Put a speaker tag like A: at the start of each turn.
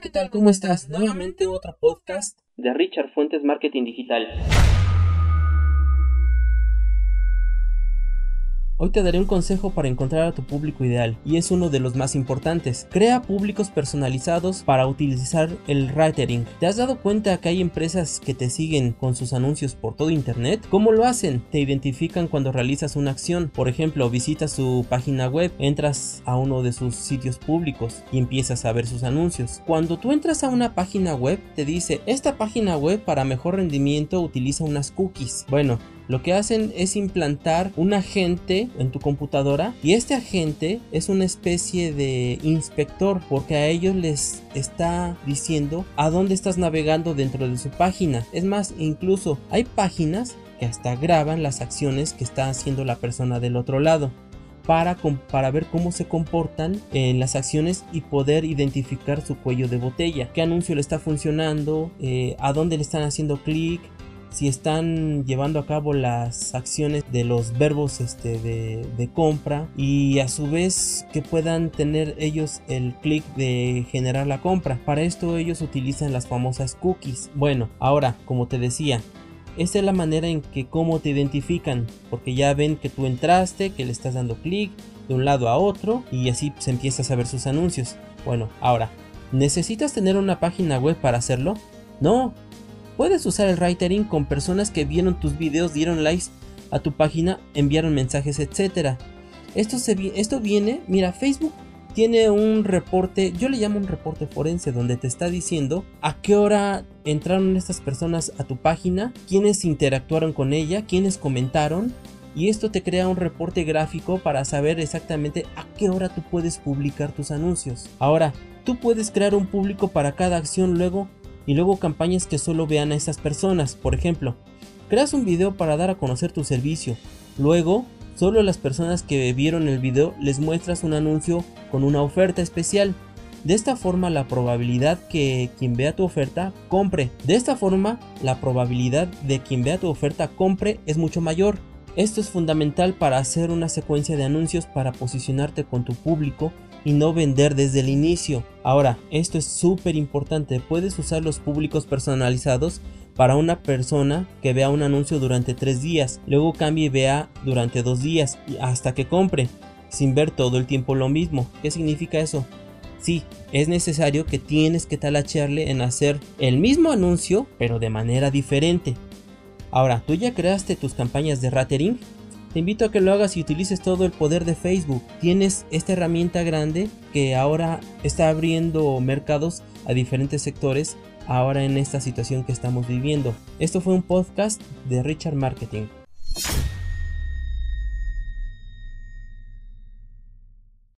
A: ¿qué tal? ¿Cómo estás? Nuevamente otro podcast
B: de Richard Fuentes Marketing Digital.
A: Hoy te daré un consejo para encontrar a tu público ideal y es uno de los más importantes. Crea públicos personalizados para utilizar el writing. ¿Te has dado cuenta que hay empresas que te siguen con sus anuncios por todo internet? ¿Cómo lo hacen? Te identifican cuando realizas una acción. Por ejemplo, visitas su página web, entras a uno de sus sitios públicos y empiezas a ver sus anuncios. Cuando tú entras a una página web, te dice, esta página web para mejor rendimiento utiliza unas cookies. Bueno, lo que hacen es implantar un agente en tu computadora y este agente es una especie de inspector porque a ellos les está diciendo a dónde estás navegando dentro de su página. Es más, incluso hay páginas que hasta graban las acciones que está haciendo la persona del otro lado. Para, para, ver cómo se comportan en las acciones y poder identificar su cuello de botella, qué anuncio le está funcionando, eh, a dónde le están haciendo clic, si están llevando a cabo las acciones de los verbos este, de, compra y a su vez que puedan tener ellos el clic de generar la compra. Para esto ellos utilizan las famosas cookies. Bueno, ahora, como te decía, esta es la manera en que cómo te identifican, porque ya ven que tú entraste, que le estás dando clic de un lado a otro y así se empieza a saber sus anuncios. Bueno, ahora, ¿necesitas tener una página web para hacerlo? No, Puedes usar el writing con personas que vieron tus videos, dieron likes a tu página, enviaron mensajes, etc. Esto, se, esto viene, mira, Facebook tiene un reporte, yo le llamo un reporte forense, donde te está diciendo a qué hora entraron estas personas a tu página, quiénes interactuaron con ella, quiénes comentaron. Y esto te crea un reporte gráfico para saber exactamente a qué hora tú puedes publicar tus anuncios. Ahora, tú puedes crear un público para cada acción luego y luego campañas que solo vean a esas personas. Por ejemplo, creas un video para dar a conocer tu servicio. Luego, solo a las personas que vieron el video les muestras un anuncio con una oferta especial. De esta forma la probabilidad que quien vea tu oferta compre. De esta forma la probabilidad de quien vea tu oferta compre es mucho mayor. Esto es fundamental para hacer una secuencia de anuncios para posicionarte con tu público y no vender desde el inicio. Ahora, esto es súper importante, puedes usar los públicos personalizados para una persona que vea un anuncio durante tres días, luego cambie y vea durante dos días hasta que compre, sin ver todo el tiempo lo mismo. ¿Qué significa eso? Sí, es necesario que tienes que talacharle en hacer el mismo anuncio, pero de manera diferente. Ahora, ¿tú ya creaste tus campañas de ratering? Te invito a que lo hagas y utilices todo el poder de Facebook. Tienes esta herramienta grande que ahora está abriendo mercados a diferentes sectores ahora en esta situación que estamos viviendo. Esto fue un podcast de Richard Marketing.